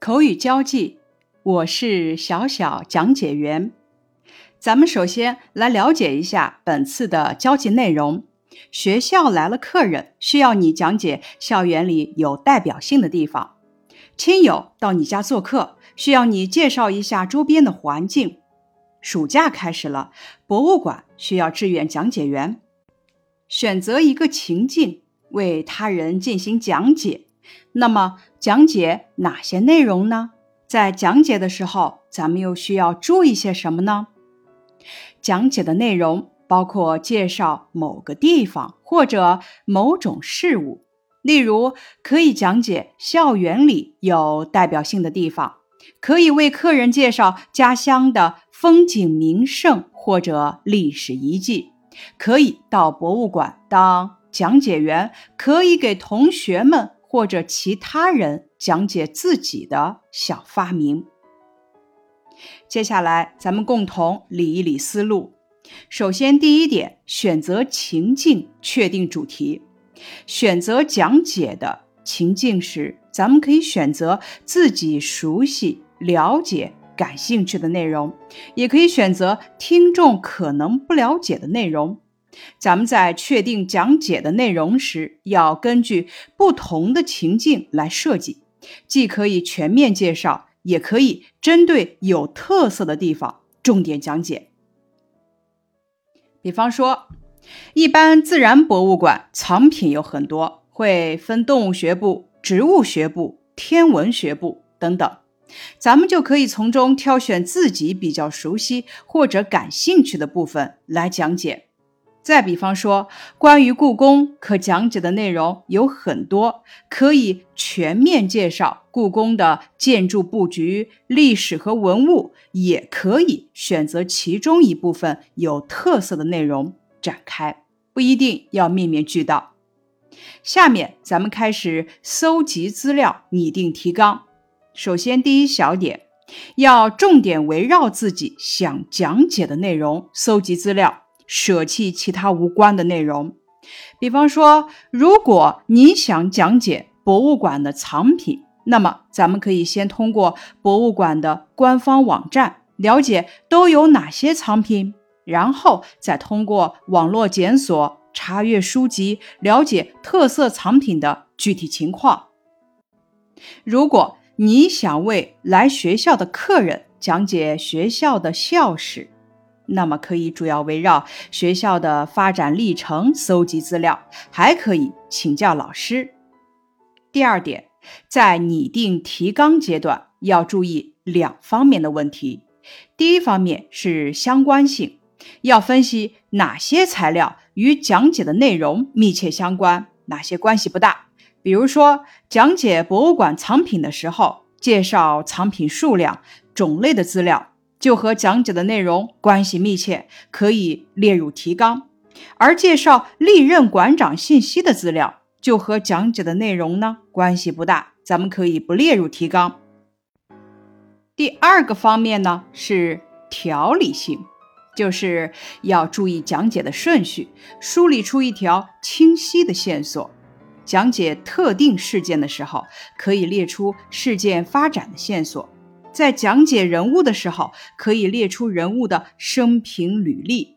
口语交际，我是小小讲解员。咱们首先来了解一下本次的交际内容。学校来了客人，需要你讲解校园里有代表性的地方。亲友到你家做客，需要你介绍一下周边的环境。暑假开始了，博物馆需要志愿讲解员。选择一个情境，为他人进行讲解。那么讲解哪些内容呢？在讲解的时候，咱们又需要注意些什么呢？讲解的内容包括介绍某个地方或者某种事物，例如可以讲解校园里有代表性的地方，可以为客人介绍家乡的风景名胜或者历史遗迹，可以到博物馆当讲解员，可以给同学们。或者其他人讲解自己的小发明。接下来，咱们共同理一理思路。首先，第一点，选择情境，确定主题。选择讲解的情境时，咱们可以选择自己熟悉、了解、感兴趣的内容，也可以选择听众可能不了解的内容。咱们在确定讲解的内容时，要根据不同的情境来设计，既可以全面介绍，也可以针对有特色的地方重点讲解。比方说，一般自然博物馆藏品有很多，会分动物学部、植物学部、天文学部等等，咱们就可以从中挑选自己比较熟悉或者感兴趣的部分来讲解。再比方说，关于故宫可讲解的内容有很多，可以全面介绍故宫的建筑布局、历史和文物，也可以选择其中一部分有特色的内容展开，不一定要面面俱到。下面咱们开始搜集资料，拟定提纲。首先，第一小点，要重点围绕自己想讲解的内容搜集资料。舍弃其他无关的内容，比方说，如果你想讲解博物馆的藏品，那么咱们可以先通过博物馆的官方网站了解都有哪些藏品，然后再通过网络检索、查阅书籍，了解特色藏品的具体情况。如果你想为来学校的客人讲解学校的校史，那么可以主要围绕学校的发展历程搜集资料，还可以请教老师。第二点，在拟定提纲阶段要注意两方面的问题。第一方面是相关性，要分析哪些材料与讲解的内容密切相关，哪些关系不大。比如说，讲解博物馆藏品的时候，介绍藏品数量、种类的资料。就和讲解的内容关系密切，可以列入提纲；而介绍历任馆长信息的资料，就和讲解的内容呢关系不大，咱们可以不列入提纲。第二个方面呢是条理性，就是要注意讲解的顺序，梳理出一条清晰的线索。讲解特定事件的时候，可以列出事件发展的线索。在讲解人物的时候，可以列出人物的生平履历；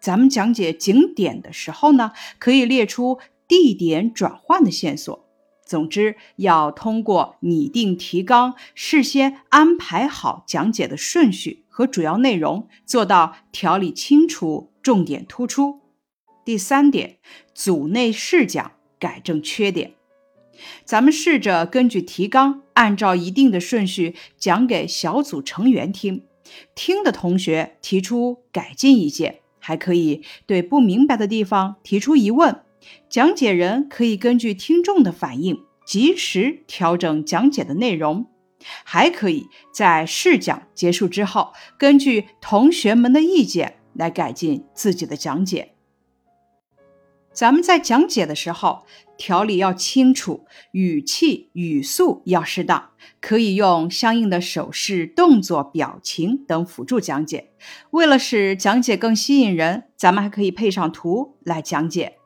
咱们讲解景点的时候呢，可以列出地点转换的线索。总之，要通过拟定提纲，事先安排好讲解的顺序和主要内容，做到条理清楚、重点突出。第三点，组内试讲，改正缺点。咱们试着根据提纲，按照一定的顺序讲给小组成员听。听的同学提出改进意见，还可以对不明白的地方提出疑问。讲解人可以根据听众的反应，及时调整讲解的内容。还可以在试讲结束之后，根据同学们的意见来改进自己的讲解。咱们在讲解的时候，条理要清楚，语气语速要适当，可以用相应的手势、动作、表情等辅助讲解。为了使讲解更吸引人，咱们还可以配上图来讲解。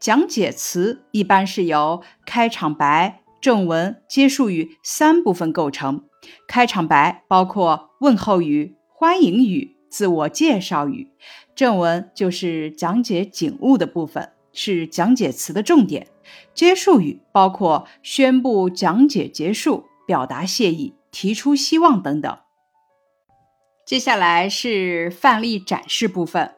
讲解词一般是由开场白、正文、结束语三部分构成。开场白包括问候语、欢迎语、自我介绍语。正文就是讲解景物的部分，是讲解词的重点。结束语包括宣布讲解结束、表达谢意、提出希望等等。接下来是范例展示部分。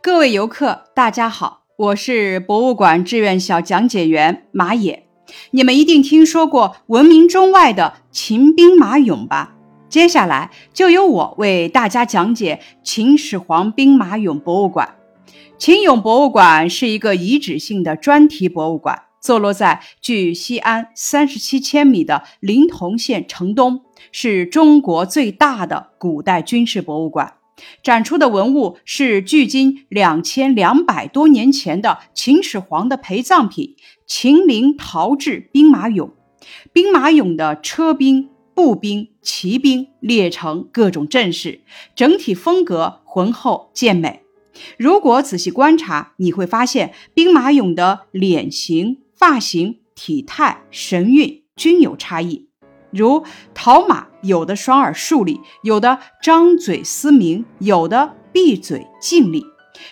各位游客，大家好，我是博物馆志愿小讲解员马野。你们一定听说过闻名中外的秦兵马俑吧？接下来就由我为大家讲解秦始皇兵马俑博物馆。秦俑博物馆是一个遗址性的专题博物馆，坐落在距西安三十七千米的临潼县城东，是中国最大的古代军事博物馆。展出的文物是距今两千两百多年前的秦始皇的陪葬品——秦陵陶制兵马俑。兵马俑的车兵、步兵、骑兵列成各种阵势，整体风格浑厚健美。如果仔细观察，你会发现兵马俑的脸型、发型、体态、神韵均有差异。如陶马，有的双耳竖立，有的张嘴嘶鸣，有的闭嘴静立。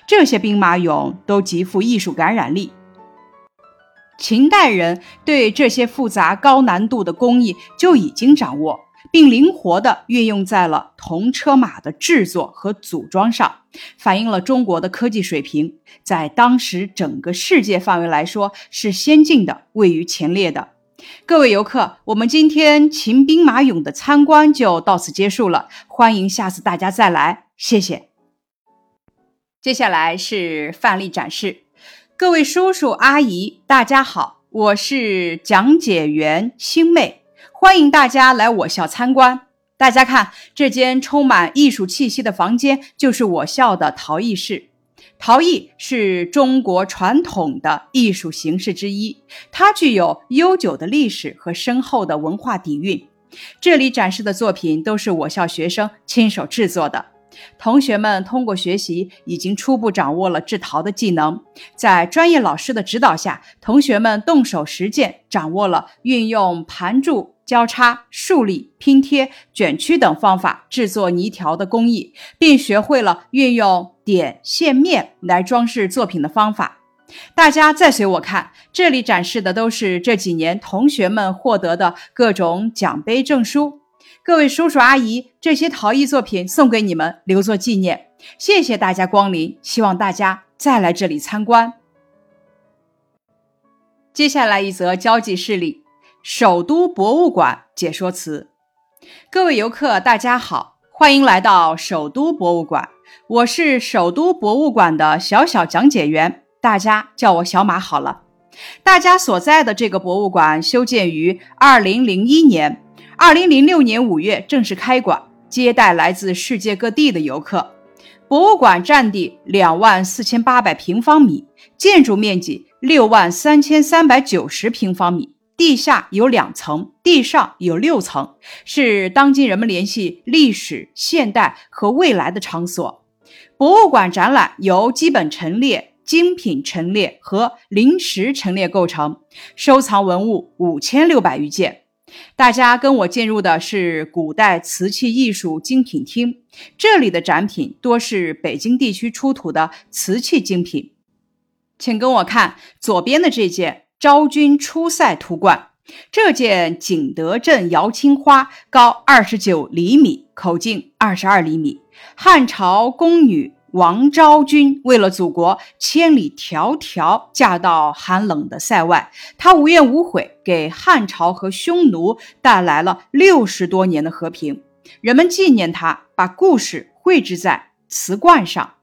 这些兵马俑都极富艺术感染力。秦代人对这些复杂高难度的工艺就已经掌握，并灵活地运用在了铜车马的制作和组装上，反映了中国的科技水平，在当时整个世界范围来说是先进的，位于前列的。各位游客，我们今天秦兵马俑的参观就到此结束了，欢迎下次大家再来，谢谢。接下来是范例展示，各位叔叔阿姨，大家好，我是讲解员星妹，欢迎大家来我校参观。大家看，这间充满艺术气息的房间就是我校的陶艺室。陶艺是中国传统的艺术形式之一，它具有悠久的历史和深厚的文化底蕴。这里展示的作品都是我校学生亲手制作的。同学们通过学习，已经初步掌握了制陶的技能。在专业老师的指导下，同学们动手实践，掌握了运用盘柱。交叉、竖立、拼贴、卷曲等方法制作泥条的工艺，并学会了运用点、线、面来装饰作品的方法。大家再随我看，这里展示的都是这几年同学们获得的各种奖杯、证书。各位叔叔阿姨，这些陶艺作品送给你们，留作纪念。谢谢大家光临，希望大家再来这里参观。接下来一则交际事例。首都博物馆解说词，各位游客，大家好，欢迎来到首都博物馆。我是首都博物馆的小小讲解员，大家叫我小马好了。大家所在的这个博物馆修建于二零零一年，二零零六年五月正式开馆，接待来自世界各地的游客。博物馆占地两万四千八百平方米，建筑面积六万三千三百九十平方米。地下有两层，地上有六层，是当今人们联系历史、现代和未来的场所。博物馆展览由基本陈列、精品陈列和临时陈列构成，收藏文物五千六百余件。大家跟我进入的是古代瓷器艺术精品厅，这里的展品多是北京地区出土的瓷器精品。请跟我看左边的这件。昭君出塞图冠，这件景德镇瑶青花高二十九厘米，口径二十二厘米。汉朝宫女王昭君为了祖国，千里迢迢嫁到寒冷的塞外，她无怨无悔，给汉朝和匈奴带来了六十多年的和平。人们纪念她，把故事绘制在瓷罐上。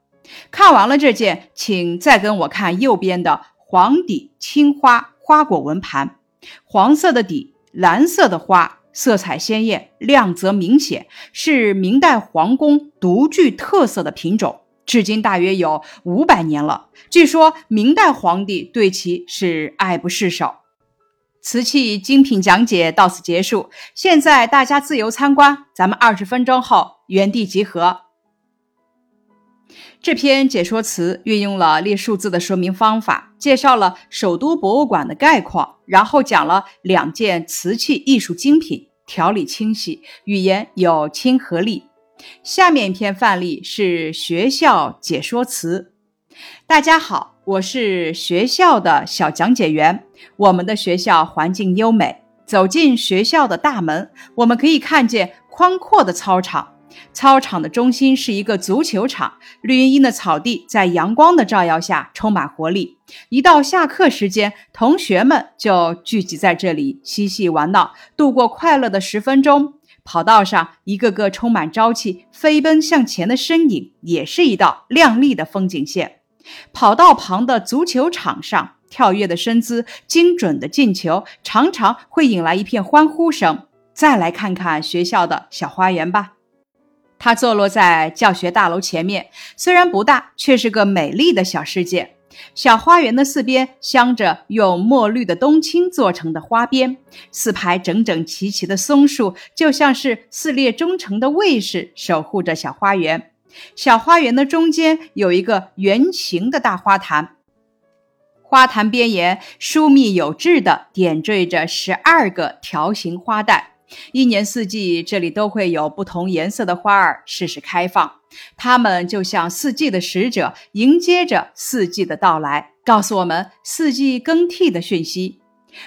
看完了这件，请再跟我看右边的。黄底青花花果纹盘，黄色的底，蓝色的花，色彩鲜艳，亮泽明显，是明代皇宫独具特色的品种，至今大约有五百年了。据说明代皇帝对其是爱不释手。瓷器精品讲解到此结束，现在大家自由参观，咱们二十分钟后原地集合。这篇解说词运用了列数字的说明方法，介绍了首都博物馆的概况，然后讲了两件瓷器艺术精品，条理清晰，语言有亲和力。下面一篇范例是学校解说词。大家好，我是学校的小讲解员。我们的学校环境优美，走进学校的大门，我们可以看见宽阔的操场。操场的中心是一个足球场，绿茵茵的草地在阳光的照耀下充满活力。一到下课时间，同学们就聚集在这里嬉戏玩闹，度过快乐的十分钟。跑道上，一个个充满朝气、飞奔向前的身影，也是一道亮丽的风景线。跑道旁的足球场上，跳跃的身姿、精准的进球，常常会引来一片欢呼声。再来看看学校的小花园吧。它坐落在教学大楼前面，虽然不大，却是个美丽的小世界。小花园的四边镶着用墨绿的冬青做成的花边，四排整整齐齐的松树就像是四列忠诚的卫士，守护着小花园。小花园的中间有一个圆形的大花坛，花坛边沿疏密有致地点缀着十二个条形花带。一年四季，这里都会有不同颜色的花儿适时开放，它们就像四季的使者，迎接着四季的到来，告诉我们四季更替的讯息。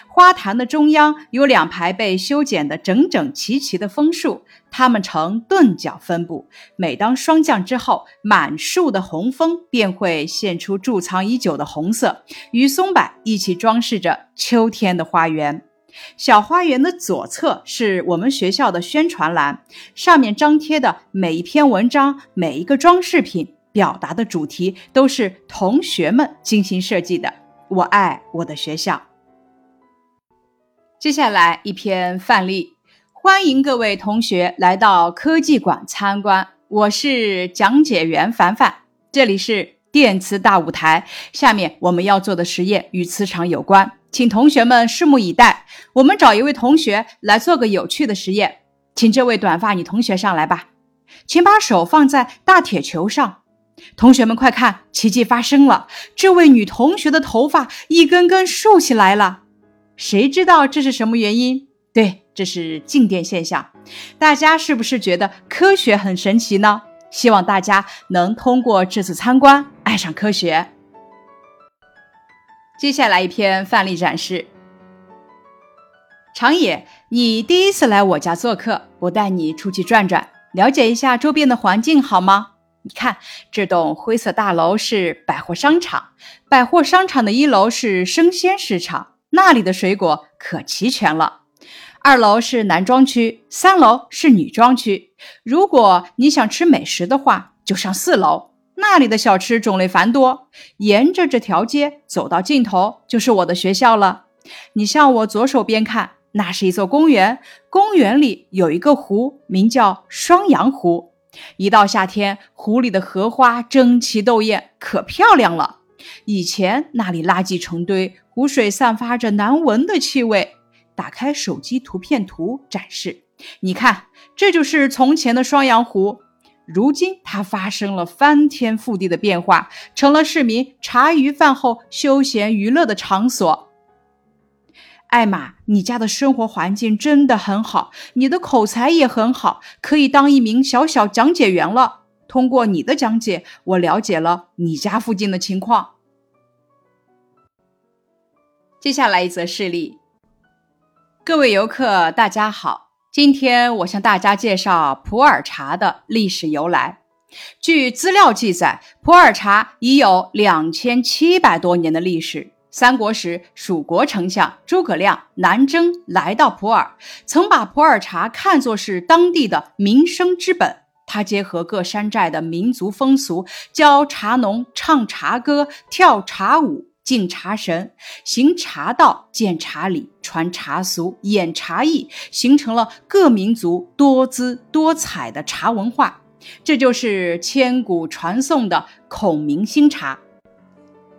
花坛的中央有两排被修剪得整整齐齐的枫树，它们呈钝角分布。每当霜降之后，满树的红枫便会现出贮藏已久的红色，与松柏一起装饰着秋天的花园。小花园的左侧是我们学校的宣传栏，上面张贴的每一篇文章、每一个装饰品，表达的主题都是同学们精心设计的。我爱我的学校。接下来一篇范例，欢迎各位同学来到科技馆参观。我是讲解员凡凡，这里是电磁大舞台。下面我们要做的实验与磁场有关。请同学们拭目以待，我们找一位同学来做个有趣的实验。请这位短发女同学上来吧，请把手放在大铁球上。同学们快看，奇迹发生了！这位女同学的头发一根根竖起来了。谁知道这是什么原因？对，这是静电现象。大家是不是觉得科学很神奇呢？希望大家能通过这次参观爱上科学。接下来一篇范例展示。长野，你第一次来我家做客，我带你出去转转，了解一下周边的环境，好吗？你看，这栋灰色大楼是百货商场，百货商场的一楼是生鲜市场，那里的水果可齐全了。二楼是男装区，三楼是女装区。如果你想吃美食的话，就上四楼。那里的小吃种类繁多，沿着这条街走到尽头就是我的学校了。你向我左手边看，那是一座公园，公园里有一个湖，名叫双阳湖。一到夏天，湖里的荷花争奇斗艳，可漂亮了。以前那里垃圾成堆，湖水散发着难闻的气味。打开手机图片图展示，你看，这就是从前的双阳湖。如今，它发生了翻天覆地的变化，成了市民茶余饭后休闲娱乐的场所。艾玛，你家的生活环境真的很好，你的口才也很好，可以当一名小小讲解员了。通过你的讲解，我了解了你家附近的情况。接下来一则事例，各位游客，大家好。今天我向大家介绍普洱茶的历史由来。据资料记载，普洱茶已有两千七百多年的历史。三国时，蜀国丞相诸葛亮南征来到普洱，曾把普洱茶看作是当地的民生之本。他结合各山寨的民族风俗，教茶农唱茶歌、跳茶舞。敬茶神，行茶道，见茶礼，传茶俗，演茶艺，形成了各民族多姿多彩的茶文化。这就是千古传颂的孔明星茶。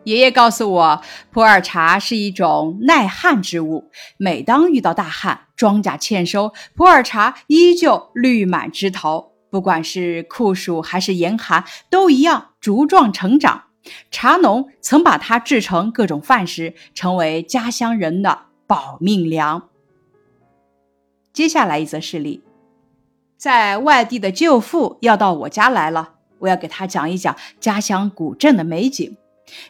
爷爷告诉我，普洱茶是一种耐旱之物。每当遇到大旱，庄稼欠收，普洱茶依旧绿满枝头。不管是酷暑还是严寒，都一样茁壮成长。茶农曾把它制成各种饭食，成为家乡人的保命粮。接下来一则事例，在外地的舅父要到我家来了，我要给他讲一讲家乡古镇的美景。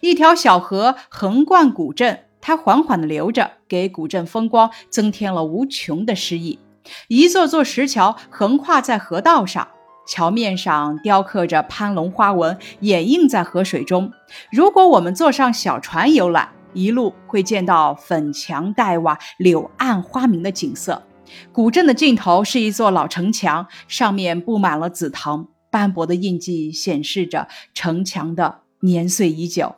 一条小河横贯古镇，它缓缓地流着，给古镇风光增添了无穷的诗意。一座座石桥横跨在河道上。桥面上雕刻着攀龙花纹，掩映在河水中。如果我们坐上小船游览，一路会见到粉墙黛瓦、柳暗花明的景色。古镇的尽头是一座老城墙，上面布满了紫藤，斑驳的印记显示着城墙的年岁已久。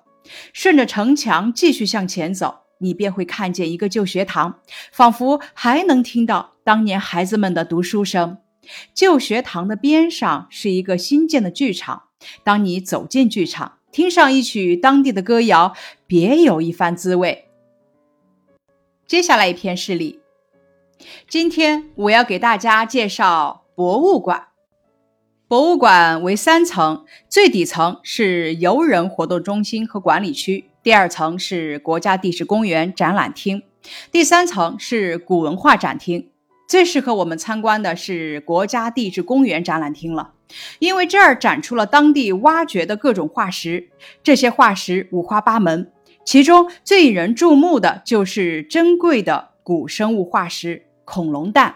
顺着城墙继续向前走，你便会看见一个旧学堂，仿佛还能听到当年孩子们的读书声。旧学堂的边上是一个新建的剧场。当你走进剧场，听上一曲当地的歌谣，别有一番滋味。接下来一篇事例，今天我要给大家介绍博物馆。博物馆为三层，最底层是游人活动中心和管理区，第二层是国家地质公园展览厅，第三层是古文化展厅。最适合我们参观的是国家地质公园展览厅了，因为这儿展出了当地挖掘的各种化石。这些化石五花八门，其中最引人注目的就是珍贵的古生物化石——恐龙蛋。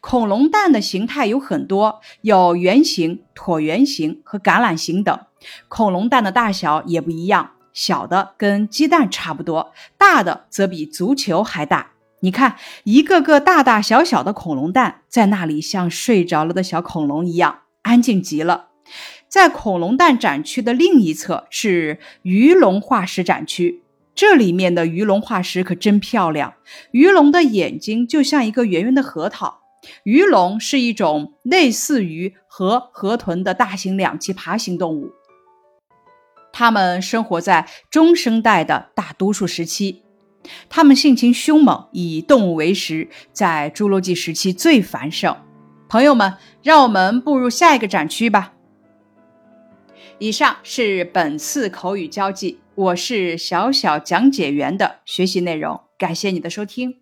恐龙蛋的形态有很多，有圆形、椭圆形和橄榄形等。恐龙蛋的大小也不一样，小的跟鸡蛋差不多，大的则比足球还大。你看，一个个大大小小的恐龙蛋在那里，像睡着了的小恐龙一样，安静极了。在恐龙蛋展区的另一侧是鱼龙化石展区，这里面的鱼龙化石可真漂亮。鱼龙的眼睛就像一个圆圆的核桃。鱼龙是一种类似于和河豚的大型两栖爬行动物，它们生活在中生代的大多数时期。它们性情凶猛，以动物为食，在侏罗纪时期最繁盛。朋友们，让我们步入下一个展区吧。以上是本次口语交际，我是小小讲解员的学习内容，感谢你的收听。